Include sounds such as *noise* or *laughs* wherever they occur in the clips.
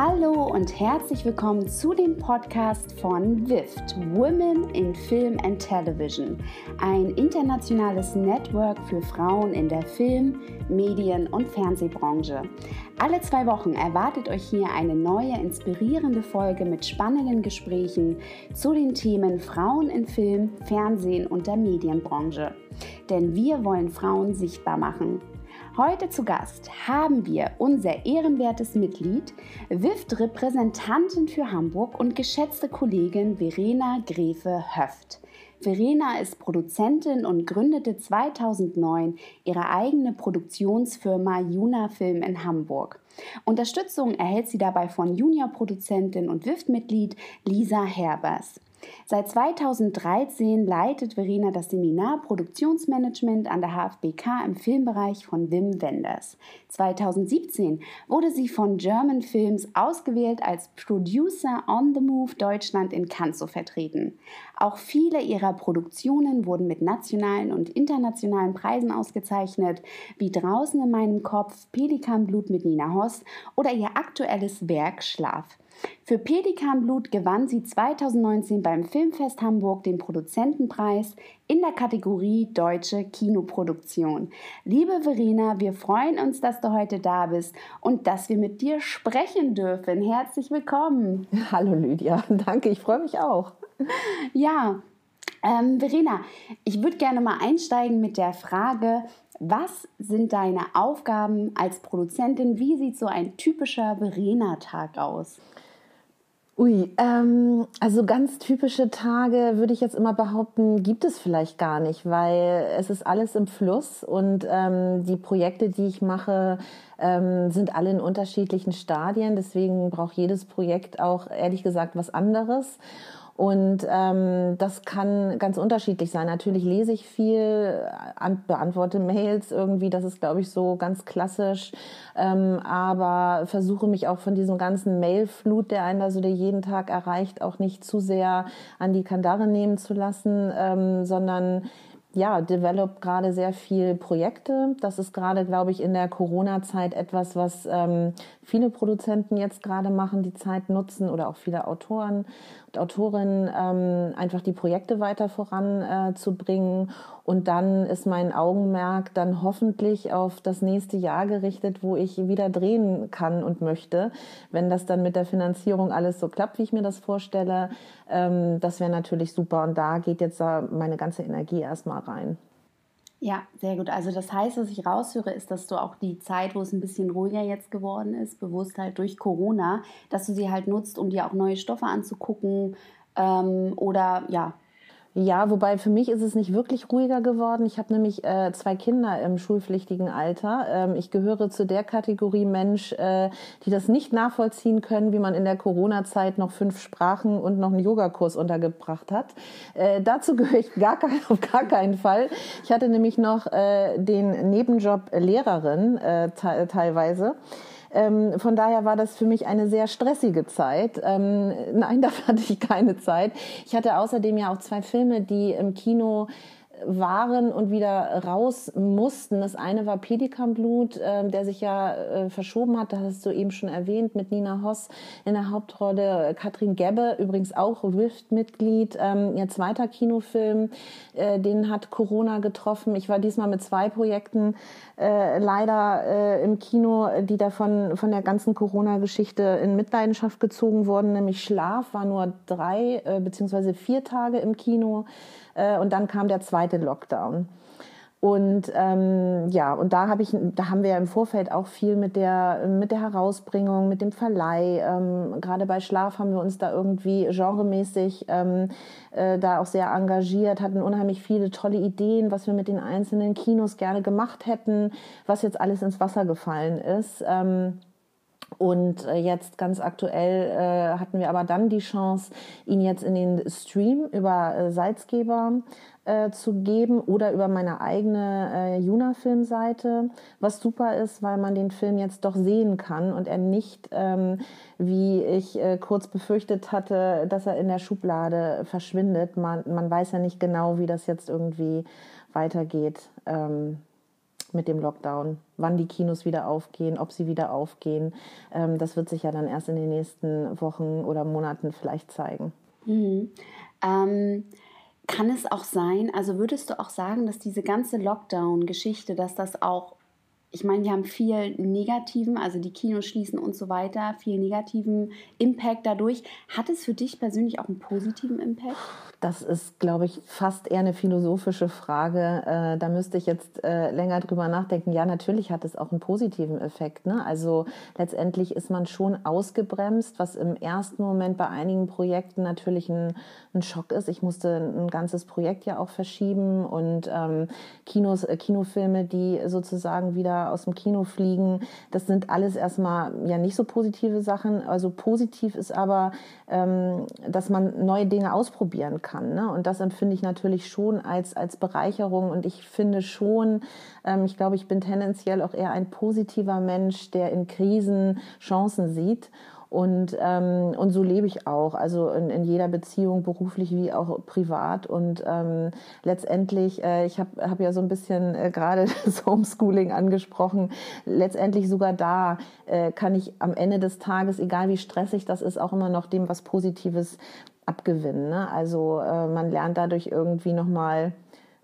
Hallo und herzlich willkommen zu dem Podcast von WIFT, Women in Film and Television, ein internationales Network für Frauen in der Film-, Medien- und Fernsehbranche. Alle zwei Wochen erwartet euch hier eine neue, inspirierende Folge mit spannenden Gesprächen zu den Themen Frauen in Film, Fernsehen und der Medienbranche. Denn wir wollen Frauen sichtbar machen. Heute zu Gast haben wir unser ehrenwertes Mitglied, WIFT-Repräsentantin für Hamburg und geschätzte Kollegin Verena Gräfe-Höft. Verena ist Produzentin und gründete 2009 ihre eigene Produktionsfirma Juna Film in Hamburg. Unterstützung erhält sie dabei von Juniorproduzentin und WIFT-Mitglied Lisa Herbers. Seit 2013 leitet Verena das Seminar Produktionsmanagement an der HFBK im Filmbereich von Wim Wenders. 2017 wurde sie von German Films ausgewählt als Producer on the Move Deutschland in Cannes vertreten. Auch viele ihrer Produktionen wurden mit nationalen und internationalen Preisen ausgezeichnet, wie Draußen in meinem Kopf, Pelikanblut mit Nina Hoss oder ihr aktuelles Werk Schlaf. Für Pelikanblut gewann sie 2019 beim Filmfest Hamburg den Produzentenpreis in der Kategorie Deutsche Kinoproduktion. Liebe Verena, wir freuen uns, dass du heute da bist und dass wir mit dir sprechen dürfen. Herzlich willkommen. *laughs* Hallo Lydia, *laughs* danke, ich freue mich auch. Ja, ähm, Verena, ich würde gerne mal einsteigen mit der Frage, was sind deine Aufgaben als Produzentin? Wie sieht so ein typischer Verena-Tag aus? Ui, ähm, also ganz typische Tage würde ich jetzt immer behaupten, gibt es vielleicht gar nicht, weil es ist alles im Fluss und ähm, die Projekte, die ich mache, ähm, sind alle in unterschiedlichen Stadien. Deswegen braucht jedes Projekt auch ehrlich gesagt was anderes. Und ähm, das kann ganz unterschiedlich sein. Natürlich lese ich viel, an, beantworte Mails irgendwie, das ist, glaube ich, so ganz klassisch. Ähm, aber versuche mich auch von diesem ganzen Mailflut, der einen da so der jeden Tag erreicht, auch nicht zu sehr an die Kandare nehmen zu lassen, ähm, sondern ja, develop gerade sehr viel Projekte. Das ist gerade, glaube ich, in der Corona-Zeit etwas, was ähm, viele Produzenten jetzt gerade machen, die Zeit nutzen oder auch viele Autoren und Autorinnen, ähm, einfach die Projekte weiter voranzubringen. Äh, und dann ist mein Augenmerk dann hoffentlich auf das nächste Jahr gerichtet, wo ich wieder drehen kann und möchte. Wenn das dann mit der Finanzierung alles so klappt, wie ich mir das vorstelle, ähm, das wäre natürlich super. Und da geht jetzt meine ganze Energie erstmal rein. Ja, sehr gut. Also das heißt, was ich raushöre, ist, dass du auch die Zeit, wo es ein bisschen ruhiger jetzt geworden ist, bewusst halt durch Corona, dass du sie halt nutzt, um dir auch neue Stoffe anzugucken ähm, oder ja, ja, wobei für mich ist es nicht wirklich ruhiger geworden. Ich habe nämlich äh, zwei Kinder im schulpflichtigen Alter. Ähm, ich gehöre zu der Kategorie Mensch, äh, die das nicht nachvollziehen können, wie man in der Corona-Zeit noch fünf Sprachen und noch einen Yogakurs untergebracht hat. Äh, dazu gehöre ich gar kein, auf gar keinen Fall. Ich hatte nämlich noch äh, den Nebenjob Lehrerin äh, teilweise. Ähm, von daher war das für mich eine sehr stressige Zeit. Ähm, nein, *laughs* dafür hatte ich keine Zeit. Ich hatte außerdem ja auch zwei Filme, die im Kino waren und wieder raus mussten. Das eine war Pelikanblut, äh, der sich ja äh, verschoben hat, das hast du eben schon erwähnt, mit Nina Hoss in der Hauptrolle, Katrin Gebbe, übrigens auch WIFT-Mitglied, ähm, ihr zweiter Kinofilm, äh, den hat Corona getroffen. Ich war diesmal mit zwei Projekten äh, leider äh, im Kino, die davon von der ganzen Corona-Geschichte in Mitleidenschaft gezogen wurden, nämlich Schlaf war nur drei äh, beziehungsweise vier Tage im Kino äh, und dann kam der zweite Lockdown. Und ähm, ja, und da habe ich, da haben wir ja im Vorfeld auch viel mit der mit der Herausbringung, mit dem Verleih. Ähm, Gerade bei Schlaf haben wir uns da irgendwie genremäßig ähm, äh, da auch sehr engagiert, hatten unheimlich viele tolle Ideen, was wir mit den einzelnen Kinos gerne gemacht hätten, was jetzt alles ins Wasser gefallen ist. Ähm, und äh, jetzt ganz aktuell äh, hatten wir aber dann die Chance, ihn jetzt in den Stream über äh, Salzgeber äh, zu geben oder über meine eigene äh, Juna-Filmseite, was super ist, weil man den Film jetzt doch sehen kann und er nicht, ähm, wie ich äh, kurz befürchtet hatte, dass er in der Schublade verschwindet. Man, man weiß ja nicht genau, wie das jetzt irgendwie weitergeht. Ähm, mit dem Lockdown. Wann die Kinos wieder aufgehen, ob sie wieder aufgehen, ähm, das wird sich ja dann erst in den nächsten Wochen oder Monaten vielleicht zeigen. Mhm. Ähm, kann es auch sein, also würdest du auch sagen, dass diese ganze Lockdown-Geschichte, dass das auch ich meine, wir haben viel negativen, also die Kinos schließen und so weiter, viel negativen Impact dadurch. Hat es für dich persönlich auch einen positiven Impact? Das ist, glaube ich, fast eher eine philosophische Frage. Äh, da müsste ich jetzt äh, länger drüber nachdenken. Ja, natürlich hat es auch einen positiven Effekt. Ne? Also letztendlich ist man schon ausgebremst, was im ersten Moment bei einigen Projekten natürlich ein, ein Schock ist. Ich musste ein ganzes Projekt ja auch verschieben und ähm, Kinos, äh, Kinofilme, die sozusagen wieder aus dem Kino fliegen, das sind alles erstmal ja nicht so positive Sachen. Also positiv ist aber, ähm, dass man neue Dinge ausprobieren kann. Ne? Und das empfinde ich natürlich schon als, als Bereicherung. Und ich finde schon, ähm, ich glaube, ich bin tendenziell auch eher ein positiver Mensch, der in Krisen Chancen sieht. Und, ähm, und so lebe ich auch, also in, in jeder Beziehung, beruflich wie auch privat. Und ähm, letztendlich, äh, ich habe hab ja so ein bisschen äh, gerade *laughs* das Homeschooling angesprochen, letztendlich sogar da äh, kann ich am Ende des Tages, egal wie stressig das ist, auch immer noch dem was Positives abgewinnen. Ne? Also äh, man lernt dadurch irgendwie nochmal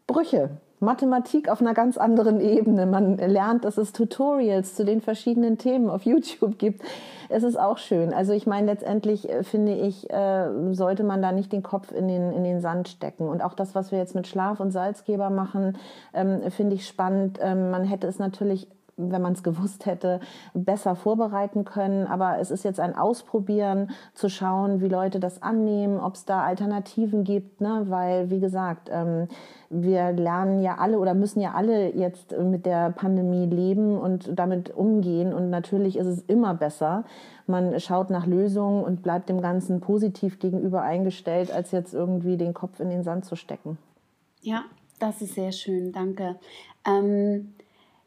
Brüche. Mathematik auf einer ganz anderen Ebene. Man lernt, dass es Tutorials zu den verschiedenen Themen auf YouTube gibt. Es ist auch schön. Also ich meine, letztendlich äh, finde ich, äh, sollte man da nicht den Kopf in den, in den Sand stecken. Und auch das, was wir jetzt mit Schlaf und Salzgeber machen, ähm, finde ich spannend. Ähm, man hätte es natürlich wenn man es gewusst hätte, besser vorbereiten können. Aber es ist jetzt ein Ausprobieren, zu schauen, wie Leute das annehmen, ob es da Alternativen gibt, ne? weil, wie gesagt, ähm, wir lernen ja alle oder müssen ja alle jetzt mit der Pandemie leben und damit umgehen. Und natürlich ist es immer besser. Man schaut nach Lösungen und bleibt dem Ganzen positiv gegenüber eingestellt, als jetzt irgendwie den Kopf in den Sand zu stecken. Ja, das ist sehr schön, danke. Ähm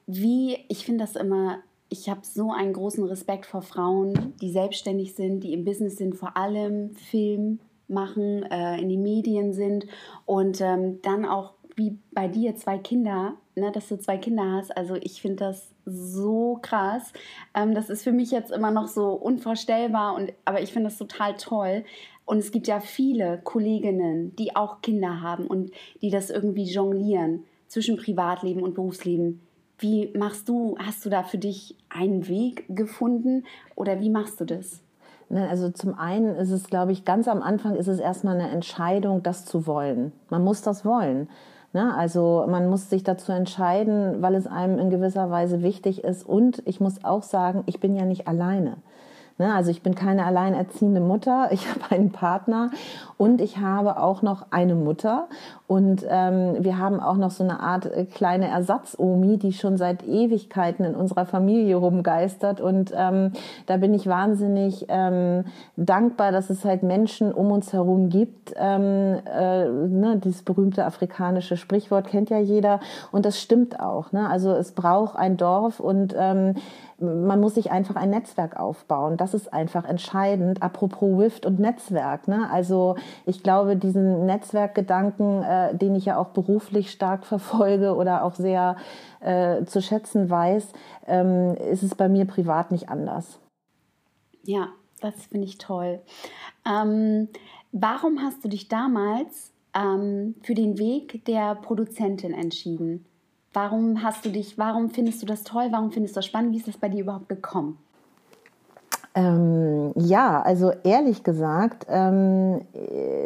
wie, ich finde das immer, ich habe so einen großen Respekt vor Frauen, die selbstständig sind, die im Business sind, vor allem Film machen, äh, in den Medien sind und ähm, dann auch wie bei dir zwei Kinder, ne, dass du zwei Kinder hast. Also ich finde das so krass. Ähm, das ist für mich jetzt immer noch so unvorstellbar, und, aber ich finde das total toll. Und es gibt ja viele Kolleginnen, die auch Kinder haben und die das irgendwie jonglieren zwischen Privatleben und Berufsleben. Wie machst du, hast du da für dich einen Weg gefunden oder wie machst du das? Ne, also zum einen ist es, glaube ich, ganz am Anfang ist es erstmal eine Entscheidung, das zu wollen. Man muss das wollen. Ne? Also man muss sich dazu entscheiden, weil es einem in gewisser Weise wichtig ist. Und ich muss auch sagen, ich bin ja nicht alleine. Ne? Also ich bin keine alleinerziehende Mutter, *laughs* ich habe einen Partner und ich habe auch noch eine Mutter und ähm, wir haben auch noch so eine Art äh, kleine Ersatzomi, die schon seit Ewigkeiten in unserer Familie rumgeistert und ähm, da bin ich wahnsinnig ähm, dankbar, dass es halt Menschen um uns herum gibt. Ähm, äh, ne, dieses berühmte afrikanische Sprichwort kennt ja jeder und das stimmt auch. Ne? Also es braucht ein Dorf und ähm, man muss sich einfach ein Netzwerk aufbauen. Das ist einfach entscheidend. Apropos WIFT und Netzwerk. Ne? Also ich glaube, diesen Netzwerkgedanken, äh, den ich ja auch beruflich stark verfolge oder auch sehr äh, zu schätzen weiß, ähm, ist es bei mir privat nicht anders. Ja, das finde ich toll. Ähm, warum hast du dich damals ähm, für den Weg der Produzentin entschieden? Warum hast du dich, warum findest du das toll? Warum findest du das spannend? Wie ist das bei dir überhaupt gekommen? Ähm, ja, also ehrlich gesagt, ähm,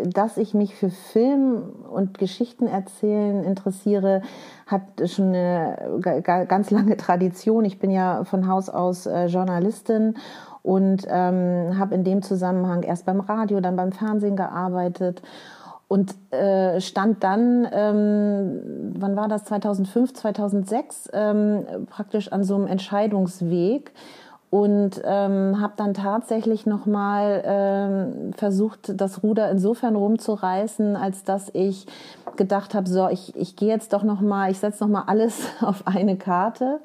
dass ich mich für Film und Geschichten erzählen interessiere, hat schon eine ganz lange Tradition. Ich bin ja von Haus aus äh, Journalistin und ähm, habe in dem Zusammenhang erst beim Radio, dann beim Fernsehen gearbeitet und äh, stand dann, ähm, wann war das, 2005, 2006, ähm, praktisch an so einem Entscheidungsweg und ähm, habe dann tatsächlich nochmal ähm, versucht, das Ruder insofern rumzureißen, als dass ich gedacht habe, so, ich, ich gehe jetzt doch nochmal, ich setze nochmal alles *laughs* auf eine Karte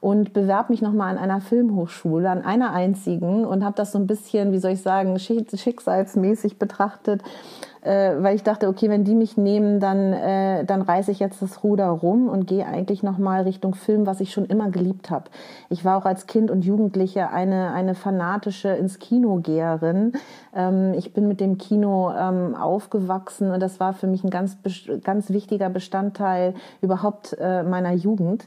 und bewerbe mich nochmal an einer Filmhochschule, an einer einzigen und habe das so ein bisschen, wie soll ich sagen, schicksalsmäßig betrachtet äh, weil ich dachte, okay, wenn die mich nehmen, dann, äh, dann reiße ich jetzt das Ruder rum und gehe eigentlich nochmal Richtung Film, was ich schon immer geliebt habe. Ich war auch als Kind und Jugendliche eine, eine fanatische ins Kino Geherin. Ähm, ich bin mit dem Kino ähm, aufgewachsen und das war für mich ein ganz, ganz wichtiger Bestandteil überhaupt äh, meiner Jugend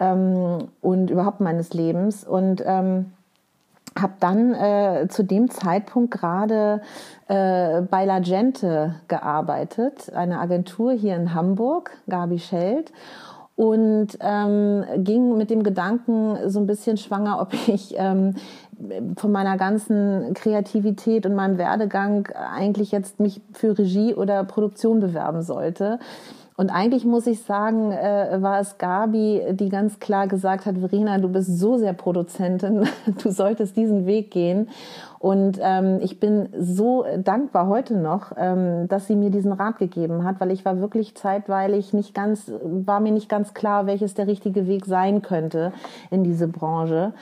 ähm, und überhaupt meines Lebens. Und ähm, habe dann äh, zu dem Zeitpunkt gerade äh, bei La Gente gearbeitet, eine Agentur hier in Hamburg, Gabi Scheld und ähm, ging mit dem Gedanken so ein bisschen schwanger, ob ich ähm, von meiner ganzen Kreativität und meinem Werdegang eigentlich jetzt mich für Regie oder Produktion bewerben sollte. Und eigentlich muss ich sagen, äh, war es Gabi, die ganz klar gesagt hat, Verena, du bist so sehr Produzentin, *laughs* du solltest diesen Weg gehen. Und ähm, ich bin so dankbar heute noch, ähm, dass sie mir diesen Rat gegeben hat, weil ich war wirklich zeitweilig nicht ganz, war mir nicht ganz klar, welches der richtige Weg sein könnte in diese Branche.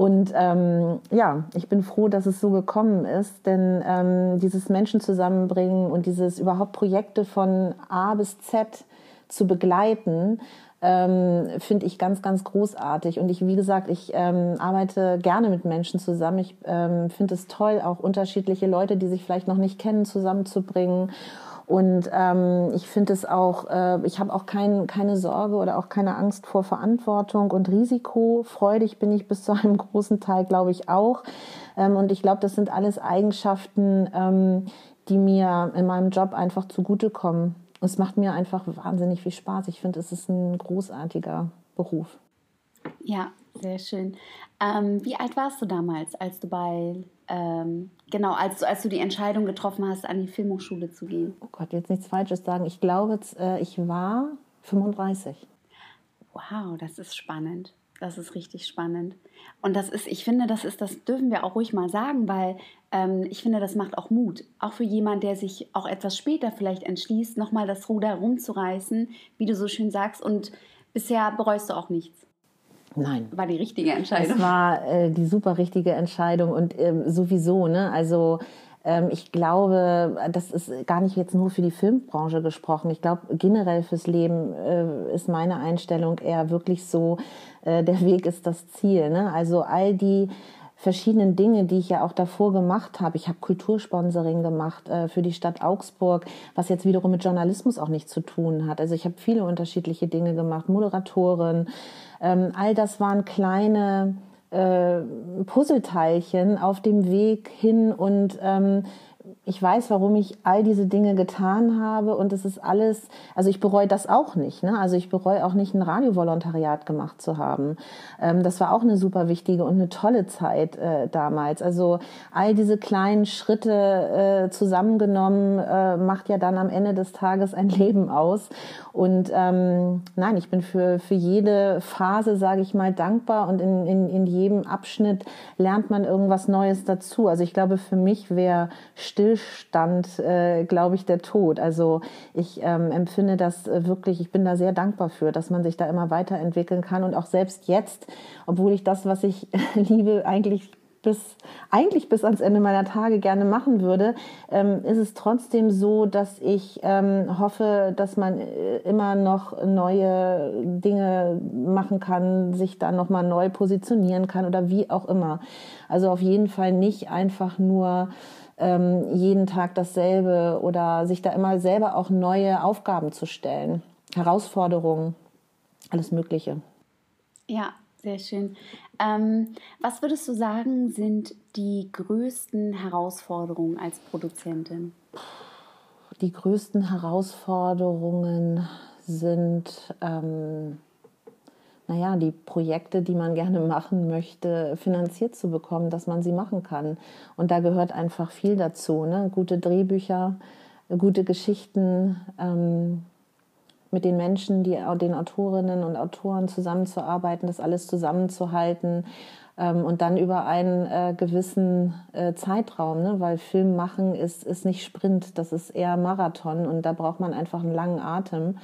Und ähm, ja, ich bin froh, dass es so gekommen ist, denn ähm, dieses Menschen zusammenbringen und dieses überhaupt Projekte von A bis Z zu begleiten, ähm, finde ich ganz, ganz großartig. Und ich, wie gesagt, ich ähm, arbeite gerne mit Menschen zusammen. Ich ähm, finde es toll, auch unterschiedliche Leute, die sich vielleicht noch nicht kennen, zusammenzubringen und ähm, ich finde es auch, äh, ich habe auch kein, keine Sorge oder auch keine Angst vor Verantwortung und Risiko. Freudig bin ich bis zu einem großen Teil, glaube ich, auch. Ähm, und ich glaube, das sind alles Eigenschaften, ähm, die mir in meinem Job einfach zugutekommen. Es macht mir einfach wahnsinnig viel Spaß. Ich finde, es ist ein großartiger Beruf. Ja, sehr schön. Ähm, wie alt warst du damals, als du bei ähm, genau, als, als du die Entscheidung getroffen hast, an die Filmhochschule zu gehen? Oh Gott, jetzt nichts Falsches sagen. Ich glaube, äh, ich war 35. Wow, das ist spannend. Das ist richtig spannend. Und das ist, ich finde, das ist, das dürfen wir auch ruhig mal sagen, weil ähm, ich finde, das macht auch Mut. Auch für jemanden, der sich auch etwas später vielleicht entschließt, nochmal das Ruder rumzureißen, wie du so schön sagst. Und bisher bereust du auch nichts. Nein. War die richtige Entscheidung. Es war äh, die super richtige Entscheidung und ähm, sowieso, ne? Also ähm, ich glaube, das ist gar nicht jetzt nur für die Filmbranche gesprochen. Ich glaube, generell fürs Leben äh, ist meine Einstellung eher wirklich so, äh, der Weg ist das Ziel. Ne? Also all die verschiedenen Dinge, die ich ja auch davor gemacht habe. Ich habe Kultursponsoring gemacht äh, für die Stadt Augsburg, was jetzt wiederum mit Journalismus auch nichts zu tun hat. Also ich habe viele unterschiedliche Dinge gemacht, Moderatorin. Ähm, all das waren kleine äh, Puzzleteilchen auf dem Weg hin und ähm, ich weiß, warum ich all diese Dinge getan habe und es ist alles, also ich bereue das auch nicht. Ne? Also ich bereue auch nicht, ein Radiovolontariat gemacht zu haben. Ähm, das war auch eine super wichtige und eine tolle Zeit äh, damals. Also all diese kleinen Schritte äh, zusammengenommen äh, macht ja dann am Ende des Tages ein *laughs* Leben aus. Und ähm, nein, ich bin für, für jede Phase, sage ich mal, dankbar und in, in, in jedem Abschnitt lernt man irgendwas Neues dazu. Also ich glaube, für mich wäre Stillstand, äh, glaube ich, der Tod. Also ich ähm, empfinde das wirklich, ich bin da sehr dankbar für, dass man sich da immer weiterentwickeln kann und auch selbst jetzt, obwohl ich das, was ich *laughs* liebe, eigentlich bis eigentlich bis ans Ende meiner Tage gerne machen würde, ähm, ist es trotzdem so, dass ich ähm, hoffe, dass man äh, immer noch neue Dinge machen kann, sich dann noch mal neu positionieren kann oder wie auch immer. Also auf jeden Fall nicht einfach nur ähm, jeden Tag dasselbe oder sich da immer selber auch neue Aufgaben zu stellen, Herausforderungen, alles Mögliche. Ja, sehr schön. Ähm, was würdest du sagen, sind die größten Herausforderungen als Produzentin? Die größten Herausforderungen sind, ähm, naja, die Projekte, die man gerne machen möchte, finanziert zu bekommen, dass man sie machen kann. Und da gehört einfach viel dazu. Ne? Gute Drehbücher, gute Geschichten, ähm, mit den Menschen, die, den Autorinnen und Autoren zusammenzuarbeiten, das alles zusammenzuhalten ähm, und dann über einen äh, gewissen äh, Zeitraum, ne? weil Film machen ist, ist nicht Sprint, das ist eher Marathon und da braucht man einfach einen langen Atem.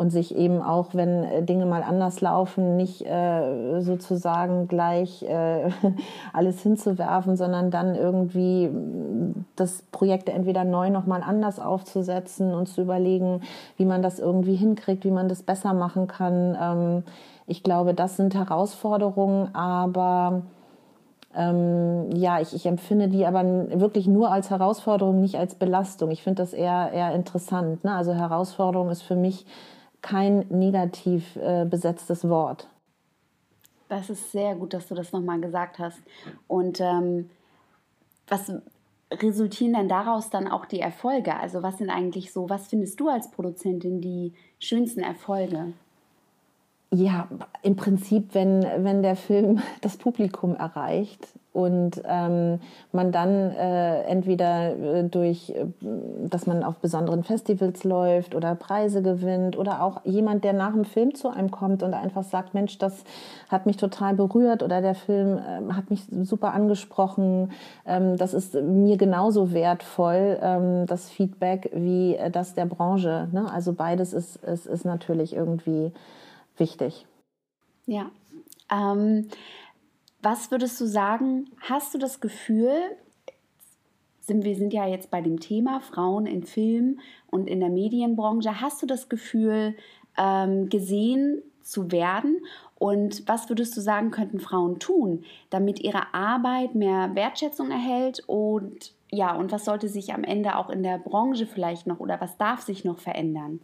Und sich eben auch, wenn äh, Dinge mal anders laufen, nicht äh, sozusagen gleich äh, *laughs* alles hinzuwerfen, sondern dann irgendwie mm, das Projekt entweder neu nochmal anders aufzusetzen und zu überlegen, wie man das irgendwie hinkriegt, wie man das besser machen kann. Ähm, ich glaube, das sind Herausforderungen, aber ähm, ja, ich, ich empfinde die aber wirklich nur als Herausforderung, nicht als Belastung. Ich finde das eher, eher interessant. Ne? Also Herausforderung ist für mich kein negativ äh, besetztes Wort. Das ist sehr gut, dass du das nochmal gesagt hast. Und ähm, was resultieren dann daraus dann auch die Erfolge? Also was sind eigentlich so, was findest du als Produzentin die schönsten Erfolge? Ja, im Prinzip, wenn, wenn der Film *laughs* das Publikum erreicht und ähm, man dann äh, entweder äh, durch, äh, dass man auf besonderen Festivals läuft oder Preise gewinnt oder auch jemand, der nach dem Film zu einem kommt und einfach sagt, Mensch, das hat mich total berührt oder der Film äh, hat mich super angesprochen, ähm, das ist mir genauso wertvoll, ähm, das Feedback, wie äh, das der Branche. Ne? Also beides ist, ist, ist natürlich irgendwie wichtig. Ja. Ähm, was würdest du sagen, hast du das Gefühl, sind, wir sind ja jetzt bei dem Thema Frauen in Film und in der Medienbranche, hast du das Gefühl, ähm, gesehen zu werden? Und was würdest du sagen, könnten Frauen tun, damit ihre Arbeit mehr Wertschätzung erhält? Und ja, und was sollte sich am Ende auch in der Branche vielleicht noch oder was darf sich noch verändern?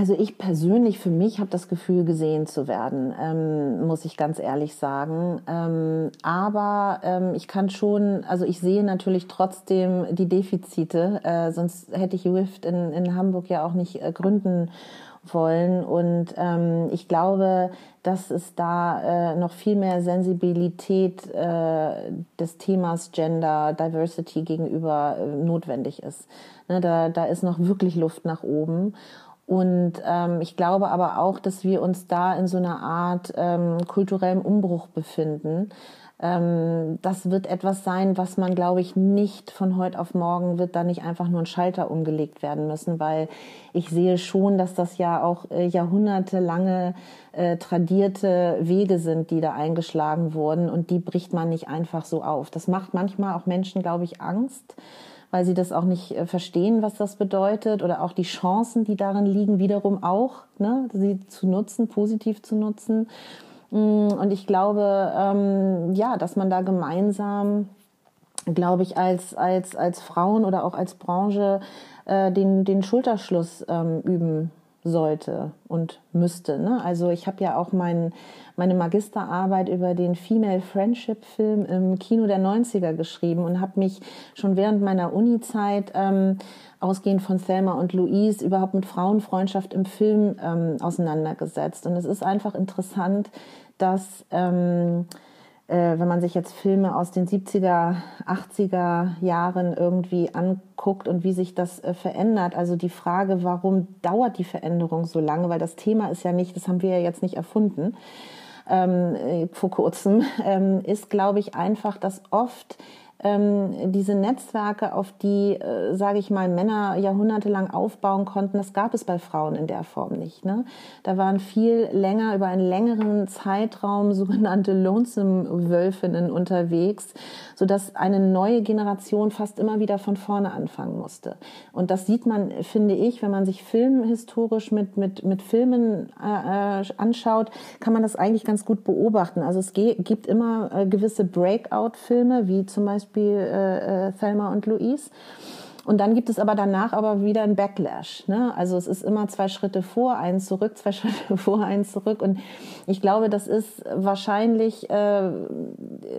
Also ich persönlich für mich habe das Gefühl, gesehen zu werden, ähm, muss ich ganz ehrlich sagen. Ähm, aber ähm, ich kann schon, also ich sehe natürlich trotzdem die Defizite, äh, sonst hätte ich WIFT in, in Hamburg ja auch nicht äh, gründen wollen. Und ähm, ich glaube, dass es da äh, noch viel mehr Sensibilität äh, des Themas Gender Diversity gegenüber äh, notwendig ist. Ne, da, da ist noch wirklich Luft nach oben. Und ähm, ich glaube aber auch, dass wir uns da in so einer Art ähm, kulturellem Umbruch befinden. Ähm, das wird etwas sein, was man, glaube ich, nicht von heute auf morgen wird da nicht einfach nur ein Schalter umgelegt werden müssen, weil ich sehe schon, dass das ja auch äh, jahrhundertelange äh, tradierte Wege sind, die da eingeschlagen wurden und die bricht man nicht einfach so auf. Das macht manchmal auch Menschen, glaube ich, Angst weil sie das auch nicht äh, verstehen, was das bedeutet oder auch die Chancen, die darin liegen, wiederum auch, ne, sie zu nutzen, positiv zu nutzen. Mm, und ich glaube, ähm, ja, dass man da gemeinsam, glaube ich, als, als, als Frauen oder auch als Branche äh, den, den Schulterschluss ähm, üben sollte und müsste. Ne? Also ich habe ja auch mein, meine Magisterarbeit über den Female Friendship Film im Kino der 90er geschrieben und habe mich schon während meiner Uni-Zeit ähm, ausgehend von Thelma und Louise überhaupt mit Frauenfreundschaft im Film ähm, auseinandergesetzt. Und es ist einfach interessant, dass ähm, äh, wenn man sich jetzt Filme aus den 70er, 80er Jahren irgendwie anguckt und wie sich das äh, verändert. Also die Frage, warum dauert die Veränderung so lange? Weil das Thema ist ja nicht, das haben wir ja jetzt nicht erfunden ähm, äh, vor kurzem, *laughs* ähm, ist, glaube ich, einfach, dass oft ähm, diese Netzwerke, auf die, äh, sage ich mal, Männer jahrhundertelang aufbauen konnten, das gab es bei Frauen in der Form nicht. Ne? Da waren viel länger, über einen längeren Zeitraum sogenannte Lonesome-Wölfinnen unterwegs, sodass eine neue Generation fast immer wieder von vorne anfangen musste. Und das sieht man, finde ich, wenn man sich filmhistorisch mit, mit, mit Filmen äh, äh anschaut, kann man das eigentlich ganz gut beobachten. Also es gibt immer äh, gewisse Breakout-Filme, wie zum Beispiel Beispiel äh, äh, Thelma und Louise. Und dann gibt es aber danach aber wieder ein Backlash. Ne? Also es ist immer zwei Schritte vor, eins zurück, *laughs* zwei Schritte vor, eins zurück. Und ich glaube, das ist wahrscheinlich äh,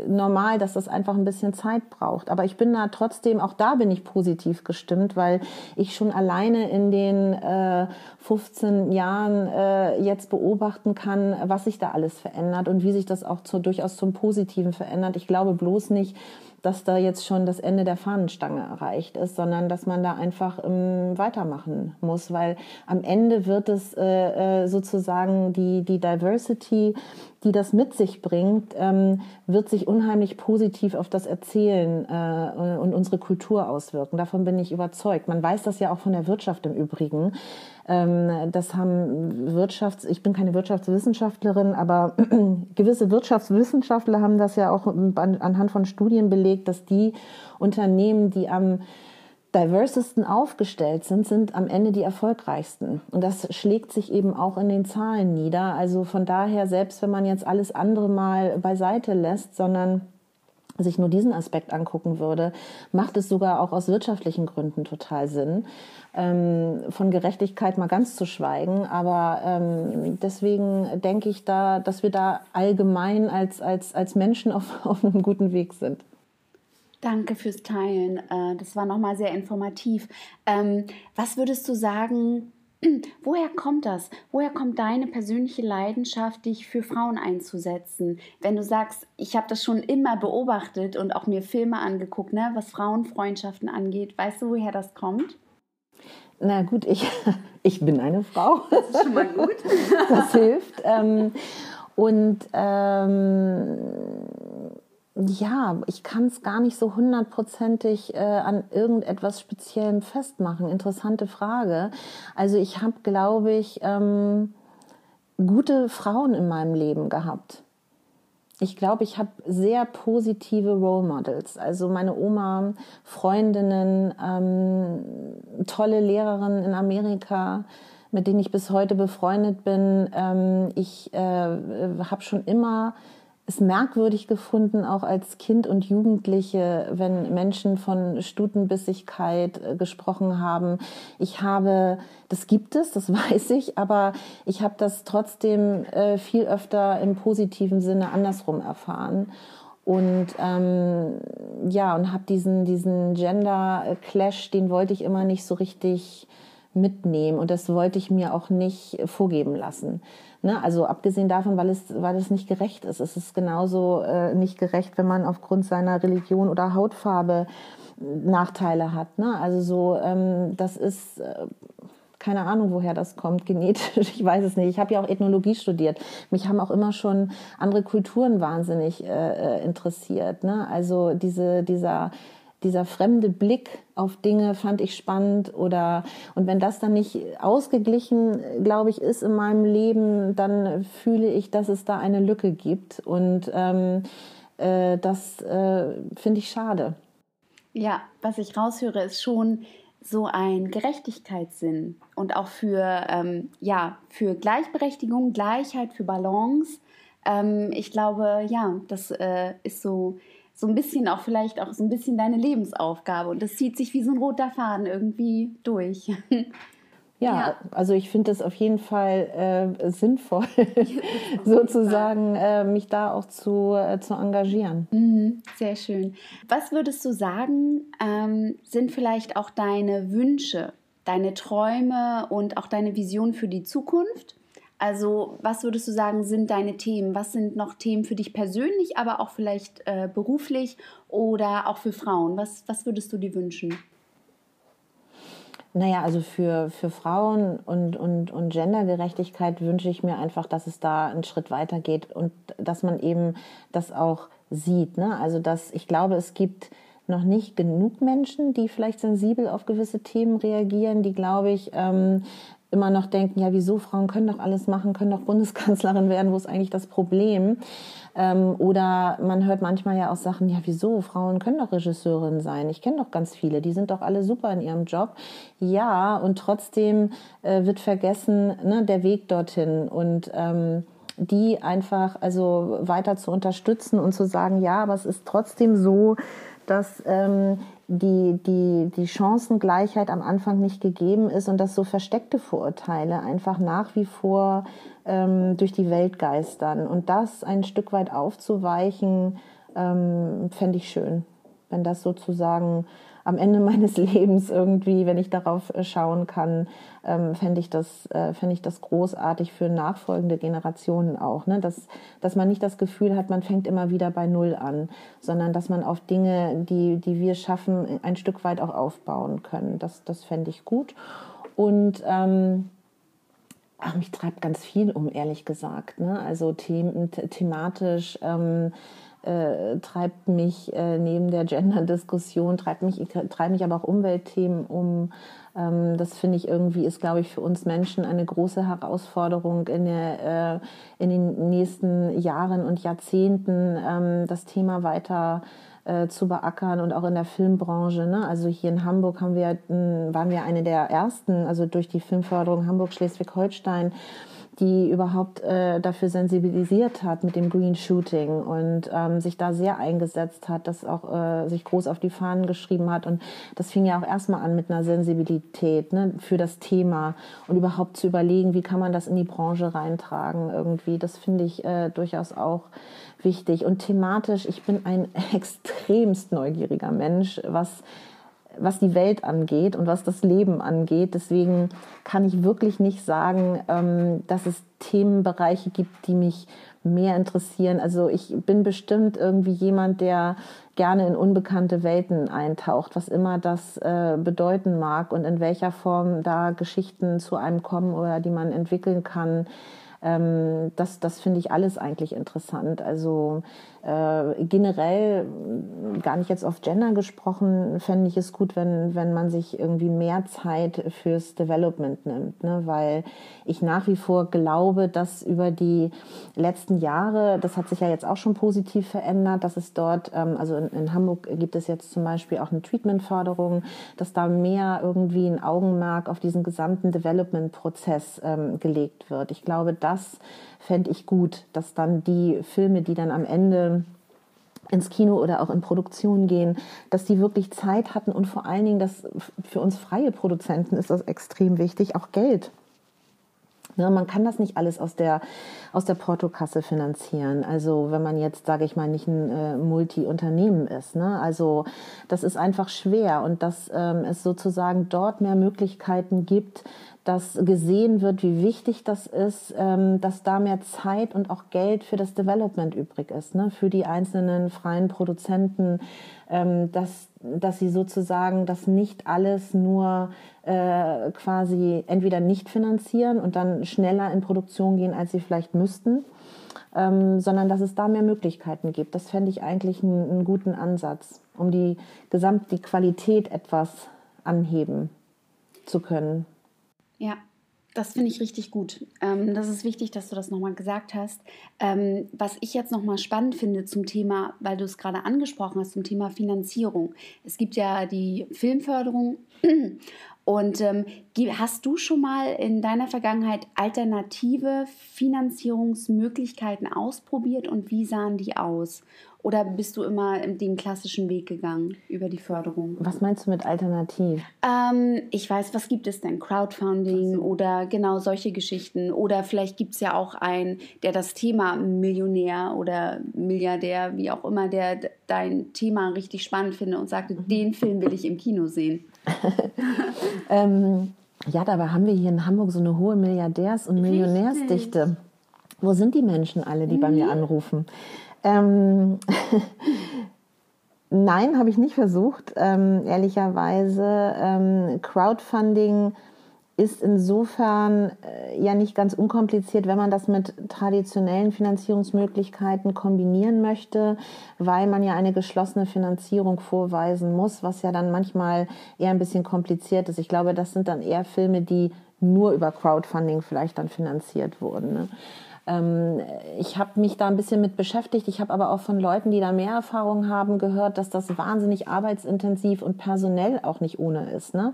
normal, dass das einfach ein bisschen Zeit braucht. Aber ich bin da trotzdem, auch da bin ich positiv gestimmt, weil ich schon alleine in den äh, 15 Jahren äh, jetzt beobachten kann, was sich da alles verändert und wie sich das auch zu, durchaus zum Positiven verändert. Ich glaube bloß nicht, dass da jetzt schon das Ende der Fahnenstange erreicht ist, sondern dass man da einfach ähm, weitermachen muss, weil am Ende wird es äh, äh, sozusagen die, die Diversity die das mit sich bringt, ähm, wird sich unheimlich positiv auf das Erzählen äh, und unsere Kultur auswirken. Davon bin ich überzeugt. Man weiß das ja auch von der Wirtschaft im Übrigen. Ähm, das haben Wirtschafts-, ich bin keine Wirtschaftswissenschaftlerin, aber *clears throat* gewisse Wirtschaftswissenschaftler haben das ja auch anhand von Studien belegt, dass die Unternehmen, die am diversesten aufgestellt sind, sind am Ende die erfolgreichsten. Und das schlägt sich eben auch in den Zahlen nieder. Also von daher, selbst wenn man jetzt alles andere mal beiseite lässt, sondern sich nur diesen Aspekt angucken würde, macht es sogar auch aus wirtschaftlichen Gründen total Sinn. Ähm, von Gerechtigkeit mal ganz zu schweigen. Aber ähm, deswegen denke ich da, dass wir da allgemein als, als, als Menschen auf, *laughs* auf einem guten Weg sind. Danke fürs Teilen. Äh, das war nochmal sehr informativ. Ähm, was würdest du sagen, *clears throat* woher kommt das? Woher kommt deine persönliche Leidenschaft, dich für Frauen einzusetzen? Wenn du sagst, ich habe das schon immer beobachtet und auch mir Filme angeguckt, ne, was Frauenfreundschaften angeht, weißt du, woher das kommt? Na gut, ich, *laughs* ich bin eine Frau. Das ist schon mal gut. *laughs* Das hilft. Ähm, und ähm, ja, ich kann es gar nicht so hundertprozentig äh, an irgendetwas Speziellem festmachen. Interessante Frage. Also ich habe, glaube ich, ähm, gute Frauen in meinem Leben gehabt. Ich glaube, ich habe sehr positive Role Models. Also meine Oma, Freundinnen, ähm, tolle Lehrerinnen in Amerika, mit denen ich bis heute befreundet bin. Ähm, ich äh, habe schon immer es merkwürdig gefunden, auch als Kind und Jugendliche, wenn Menschen von Stutenbissigkeit äh, gesprochen haben. Ich habe, das gibt es, das *laughs* weiß ich, aber ich habe das trotzdem äh, viel öfter im positiven Sinne andersrum erfahren. Und ähm, ja, und habe diesen, diesen Gender-Clash, den wollte ich immer nicht so richtig mitnehmen und das wollte ich mir auch nicht vorgeben lassen. Ne? Also abgesehen davon, weil es, weil es nicht gerecht ist. Es ist genauso äh, nicht gerecht, wenn man aufgrund seiner Religion oder Hautfarbe Nachteile hat. Ne? Also so, ähm, das ist äh, keine Ahnung, woher das kommt, *laughs* genetisch, ich weiß es nicht. Ich habe ja auch Ethnologie studiert. Mich haben auch immer schon andere Kulturen wahnsinnig äh, äh interessiert. Ne? Also diese, dieser dieser fremde Blick auf Dinge fand ich spannend oder und wenn das dann nicht ausgeglichen, glaube ich, ist in meinem Leben, dann fühle ich, dass es da eine Lücke gibt und ähm, äh, das äh, finde ich schade. Ja, was ich raushöre, ist schon so ein Gerechtigkeitssinn und auch für ähm, ja für Gleichberechtigung, Gleichheit, für Balance. Ähm, ich glaube, ja, das äh, ist so so ein bisschen auch vielleicht auch so ein bisschen deine Lebensaufgabe und das zieht sich wie so ein roter Faden irgendwie durch. Ja, ja, also ich finde es auf jeden Fall äh, sinnvoll, *laughs* *laughs* sozusagen äh, mich da auch zu, äh, zu engagieren. Mhm, sehr schön. Was würdest du sagen, ähm, sind vielleicht auch deine Wünsche, deine Träume und auch deine Vision für die Zukunft? Also, was würdest du sagen, sind deine Themen? Was sind noch Themen für dich persönlich, aber auch vielleicht äh, beruflich oder auch für Frauen? Was, was würdest du dir wünschen? Naja, also für, für Frauen und, und, und Gendergerechtigkeit wünsche ich mir einfach, dass es da einen Schritt weiter geht und dass man eben das auch sieht. Ne? Also, dass ich glaube, es gibt noch nicht genug Menschen, die vielleicht sensibel auf gewisse Themen reagieren, die, glaube ich, ähm, immer noch denken, ja, wieso, Frauen können doch alles machen, können doch Bundeskanzlerin *laughs* werden, wo ist eigentlich das Problem? Ähm, oder man hört manchmal ja auch Sachen, ja, wieso, Frauen können doch Regisseurin sein. Ich kenne doch ganz viele, die sind doch alle super in ihrem Job. Ja, und trotzdem äh, wird vergessen, ne, der Weg dorthin und ähm, die einfach also weiter zu unterstützen und zu sagen, ja, aber es ist trotzdem so, dass ähm, die, die, die Chancengleichheit am Anfang nicht gegeben ist und dass so versteckte Vorurteile einfach nach wie vor ähm, durch die Welt geistern. Und das ein Stück weit aufzuweichen, ähm, fände ich schön, wenn das sozusagen am Ende meines *laughs* Lebens irgendwie, wenn ich darauf äh, schauen kann, ähm, fände ich, das, äh, ich das großartig für nachfolgende Generationen auch. Ne? Dass, dass man nicht das Gefühl hat, man fängt immer wieder bei Null an, sondern dass man auf Dinge, die, die wir schaffen, ein Stück weit auch aufbauen können. Das, das fände ich gut. Und ähm, ach, mich treibt ganz viel um, ehrlich gesagt. Ne? Also them thematisch ähm, äh, treibt mich äh, neben der Gender-Diskussion, treibt mich, treibt mich aber auch Umweltthemen um. Ähm, das finde ich irgendwie, ist, glaube ich, für uns Menschen eine große Herausforderung in, der, äh, in den nächsten Jahren und Jahrzehnten, ähm, das Thema weiter äh, zu beackern und auch in der Filmbranche. Ne? Also hier in Hamburg haben wir, waren wir eine der ersten, also durch die Filmförderung Hamburg-Schleswig-Holstein, die überhaupt äh, dafür sensibilisiert hat mit dem Green Shooting und ähm, sich da sehr eingesetzt hat, das auch äh, sich groß auf die Fahnen geschrieben hat. Und das fing ja auch erstmal an mit einer Sensibilität ne, für das Thema und überhaupt zu überlegen, wie kann man das in die Branche reintragen irgendwie. Das finde ich äh, durchaus auch wichtig. Und thematisch, ich bin ein *laughs* extremst neugieriger Mensch, was was die Welt angeht und was das Leben angeht. Deswegen kann ich wirklich nicht sagen, ähm, dass es Themenbereiche gibt, die mich mehr interessieren. Also ich bin bestimmt irgendwie jemand, der gerne in unbekannte Welten eintaucht, was immer das äh, bedeuten mag und in welcher Form da Geschichten zu einem kommen oder die man entwickeln kann. Ähm, das das finde ich alles eigentlich interessant. Also äh, generell, gar nicht jetzt auf Gender gesprochen, fände ich es gut, wenn, wenn man sich irgendwie mehr Zeit fürs Development nimmt, ne? weil ich nach wie vor glaube, dass über die letzten Jahre, das hat sich ja jetzt auch schon positiv verändert, dass es dort, ähm, also in, in Hamburg gibt es jetzt zum Beispiel auch eine Treatment-Förderung, dass da mehr irgendwie ein Augenmerk auf diesen gesamten Development-Prozess ähm, gelegt wird. Ich glaube, das fände ich gut, dass dann die Filme, die dann am Ende ins Kino oder auch in Produktion gehen, dass die wirklich Zeit hatten und vor allen Dingen, dass für uns freie Produzenten ist das extrem wichtig, auch Geld. Ja, man kann das nicht alles aus der, aus der Portokasse finanzieren. Also wenn man jetzt, sage ich mal, nicht ein äh, Multi-Unternehmen ist. Ne? Also das ist einfach schwer und dass ähm, es sozusagen dort mehr Möglichkeiten gibt, dass gesehen wird, wie wichtig das ist, ähm, dass da mehr Zeit und auch Geld für das Development übrig ist, ne? für die einzelnen freien Produzenten, ähm, dass, dass sie sozusagen das nicht alles nur äh, quasi entweder nicht finanzieren und dann schneller in Produktion gehen, als sie vielleicht müssten, ähm, sondern dass es da mehr Möglichkeiten gibt. Das fände ich eigentlich einen, einen guten Ansatz, um die gesamt die Qualität etwas anheben zu können. Ja, das finde ich richtig gut. Ähm, das ist wichtig, dass du das nochmal gesagt hast. Ähm, was ich jetzt nochmal spannend finde zum Thema, weil du es gerade angesprochen hast, zum Thema Finanzierung. Es gibt ja die Filmförderung. Und ähm, hast du schon mal in deiner Vergangenheit alternative Finanzierungsmöglichkeiten ausprobiert und wie sahen die aus? Oder bist du immer den klassischen Weg gegangen über die Förderung? Was meinst du mit alternativ? Ähm, ich weiß, was gibt es denn? Crowdfunding so. oder genau solche Geschichten. Oder vielleicht gibt es ja auch einen, der das Thema Millionär oder Milliardär, wie auch immer, der dein Thema richtig spannend findet und sagte, mhm. den Film will ich im Kino sehen. *laughs* ähm, ja, dabei haben wir hier in Hamburg so eine hohe Milliardärs- und Millionärsdichte. Richtig. Wo sind die Menschen alle, die mhm. bei mir anrufen? Ähm, *laughs* Nein, habe ich nicht versucht. Ähm, ehrlicherweise, ähm, Crowdfunding ist insofern äh, ja nicht ganz unkompliziert, wenn man das mit traditionellen Finanzierungsmöglichkeiten kombinieren möchte, weil man ja eine geschlossene Finanzierung vorweisen muss, was ja dann manchmal eher ein bisschen kompliziert ist. Ich glaube, das sind dann eher Filme, die nur über Crowdfunding vielleicht dann finanziert wurden. Ne? Ähm, ich habe mich da ein bisschen mit beschäftigt. Ich habe aber auch von Leuten, die da mehr Erfahrung haben, gehört, dass das wahnsinnig arbeitsintensiv und personell auch nicht ohne ist. Ne?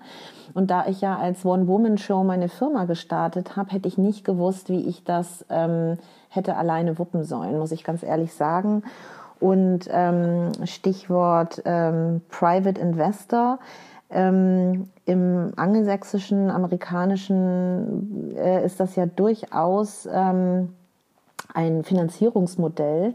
Und da ich ja als One-Woman-Show meine Firma gestartet habe, hätte ich nicht gewusst, wie ich das ähm, hätte alleine wuppen sollen, muss ich ganz ehrlich sagen. Und ähm, Stichwort ähm, Private Investor. Ähm, Im angelsächsischen, amerikanischen äh, ist das ja durchaus ähm, ein Finanzierungsmodell.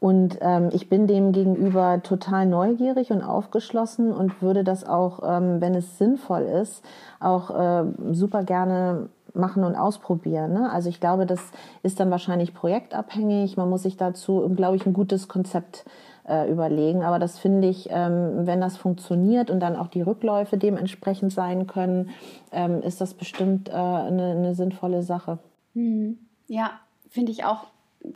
Und ähm, ich bin dem gegenüber total neugierig und aufgeschlossen und würde das auch, ähm, wenn es sinnvoll ist, auch äh, super gerne machen und ausprobieren. Ne? Also ich glaube, das ist dann wahrscheinlich projektabhängig. Man muss sich dazu, glaube ich, ein gutes Konzept äh, überlegen. Aber das finde ich, ähm, wenn das funktioniert und dann auch die Rückläufe dementsprechend sein können, ähm, ist das bestimmt äh, eine, eine sinnvolle Sache. Mhm. Ja, finde ich auch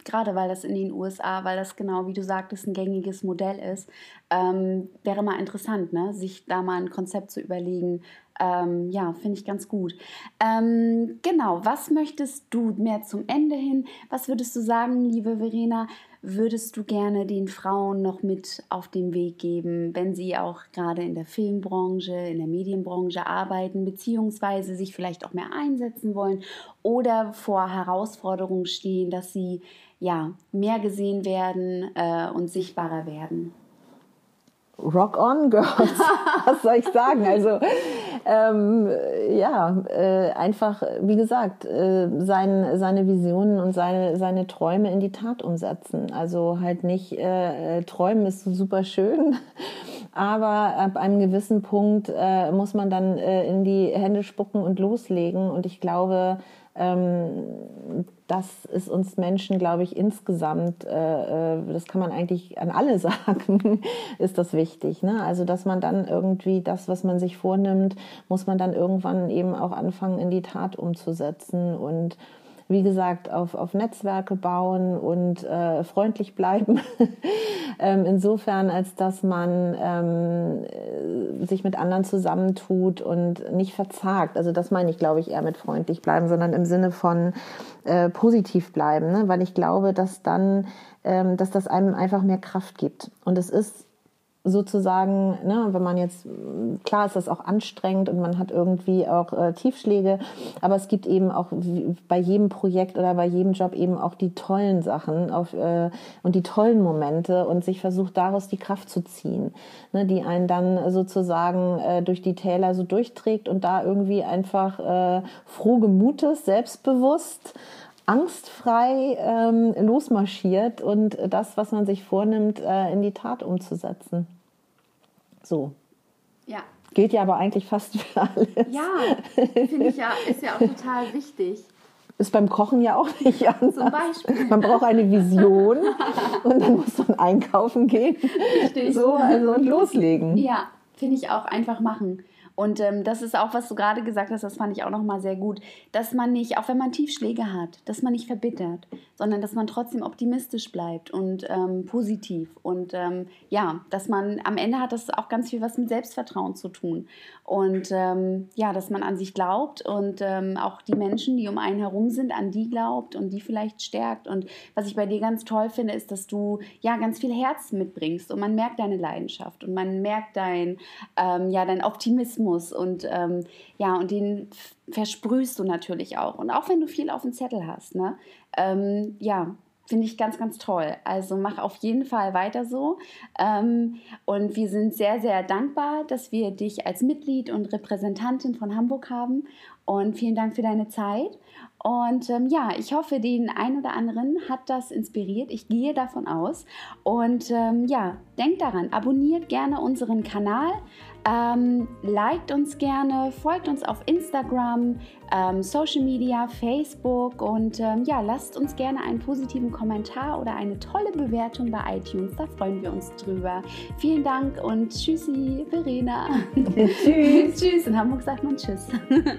gerade weil das in den USA, weil das genau, wie du sagtest, ein gängiges Modell ist, ähm, wäre mal interessant, ne? sich da mal ein Konzept zu überlegen. Ähm, ja, finde ich ganz gut. Ähm, genau, was möchtest du mehr zum Ende hin? Was würdest du sagen, liebe Verena? Würdest du gerne den Frauen noch mit auf den Weg geben, wenn sie auch gerade in der Filmbranche, in der Medienbranche arbeiten, beziehungsweise sich vielleicht auch mehr einsetzen wollen oder vor Herausforderungen stehen, dass sie ja mehr gesehen werden äh, und sichtbarer werden? Rock on, Girls. *laughs* Was soll ich sagen? Also ähm, ja, äh, einfach, wie gesagt, äh, sein, seine Visionen und seine, seine Träume in die Tat umsetzen. Also halt nicht äh, träumen ist super schön, *laughs* aber ab einem gewissen Punkt äh, muss man dann äh, in die Hände spucken und loslegen. Und ich glaube, das ist uns Menschen, glaube ich, insgesamt, äh, äh das kann man eigentlich an alle *laughs* sagen, ist das wichtig. Ne? Also, dass man dann irgendwie das, was man sich vornimmt, muss man dann irgendwann eben auch anfangen, in die Tat umzusetzen und wie gesagt, auf, auf Netzwerke bauen und äh, freundlich bleiben. *laughs* ähm, insofern, als dass man ähm, äh, sich mit anderen zusammentut und nicht verzagt. Also das meine ich, glaube ich, eher mit freundlich bleiben, sondern im Sinne von äh, positiv bleiben, ne? weil ich glaube, dass dann, ähm, dass das einem einfach mehr Kraft gibt. Und es ist sozusagen, ne, wenn man jetzt, klar ist das auch anstrengend und man hat irgendwie auch äh, Tiefschläge, aber es gibt eben auch bei jedem Projekt oder bei jedem Job eben auch die tollen Sachen auf, äh, und die tollen Momente und sich versucht daraus die Kraft zu ziehen, ne, die einen dann sozusagen äh, durch die Täler so durchträgt und da irgendwie einfach äh, froh gemutes, selbstbewusst, angstfrei ähm, losmarschiert und das, was man sich vornimmt, äh, in die Tat umzusetzen. So. Ja. Gilt ja aber eigentlich fast für alles. Ja, finde ich ja, ist ja auch total wichtig. Ist beim Kochen ja auch nicht anders. Zum Beispiel. Man braucht eine Vision und dann muss man einkaufen gehen. Richtig. So, also und loslegen. Ja, finde ich auch einfach machen. Und ähm, das ist auch, was du gerade gesagt hast, das fand ich auch nochmal sehr gut, dass man nicht, auch wenn man Tiefschläge hat, dass man nicht verbittert, sondern dass man trotzdem optimistisch bleibt und ähm, positiv. Und ähm, ja, dass man am Ende hat das auch ganz viel was mit Selbstvertrauen zu tun. Und ähm, ja, dass man an sich glaubt und ähm, auch die Menschen, die um einen herum sind, an die glaubt und die vielleicht stärkt. Und was ich bei dir ganz toll finde, ist, dass du ja ganz viel Herz mitbringst und man merkt deine Leidenschaft und man merkt dein, ähm, ja, dein Optimismus und ähm, ja, und den versprühst du natürlich auch. Und auch wenn du viel auf dem Zettel hast, ne? Ähm, ja, Finde ich ganz, ganz toll. Also mach auf jeden Fall weiter so. Ähm, und wir sind sehr, sehr dankbar, dass wir dich als Mitglied und Repräsentantin von Hamburg haben. Und vielen Dank für deine Zeit. Und ähm, ja, ich hoffe, den einen oder anderen hat das inspiriert. Ich gehe davon aus. Und ähm, ja, denkt daran, abonniert gerne unseren Kanal, ähm, liked uns gerne, folgt uns auf Instagram, ähm, Social Media, Facebook und ähm, ja, lasst uns gerne einen positiven Kommentar oder eine tolle Bewertung bei iTunes. Da freuen wir uns drüber. Vielen Dank und tschüssi, Verena. *laughs* Tschüss. *laughs* tschüss. In Hamburg sagt man Tschüss. *laughs*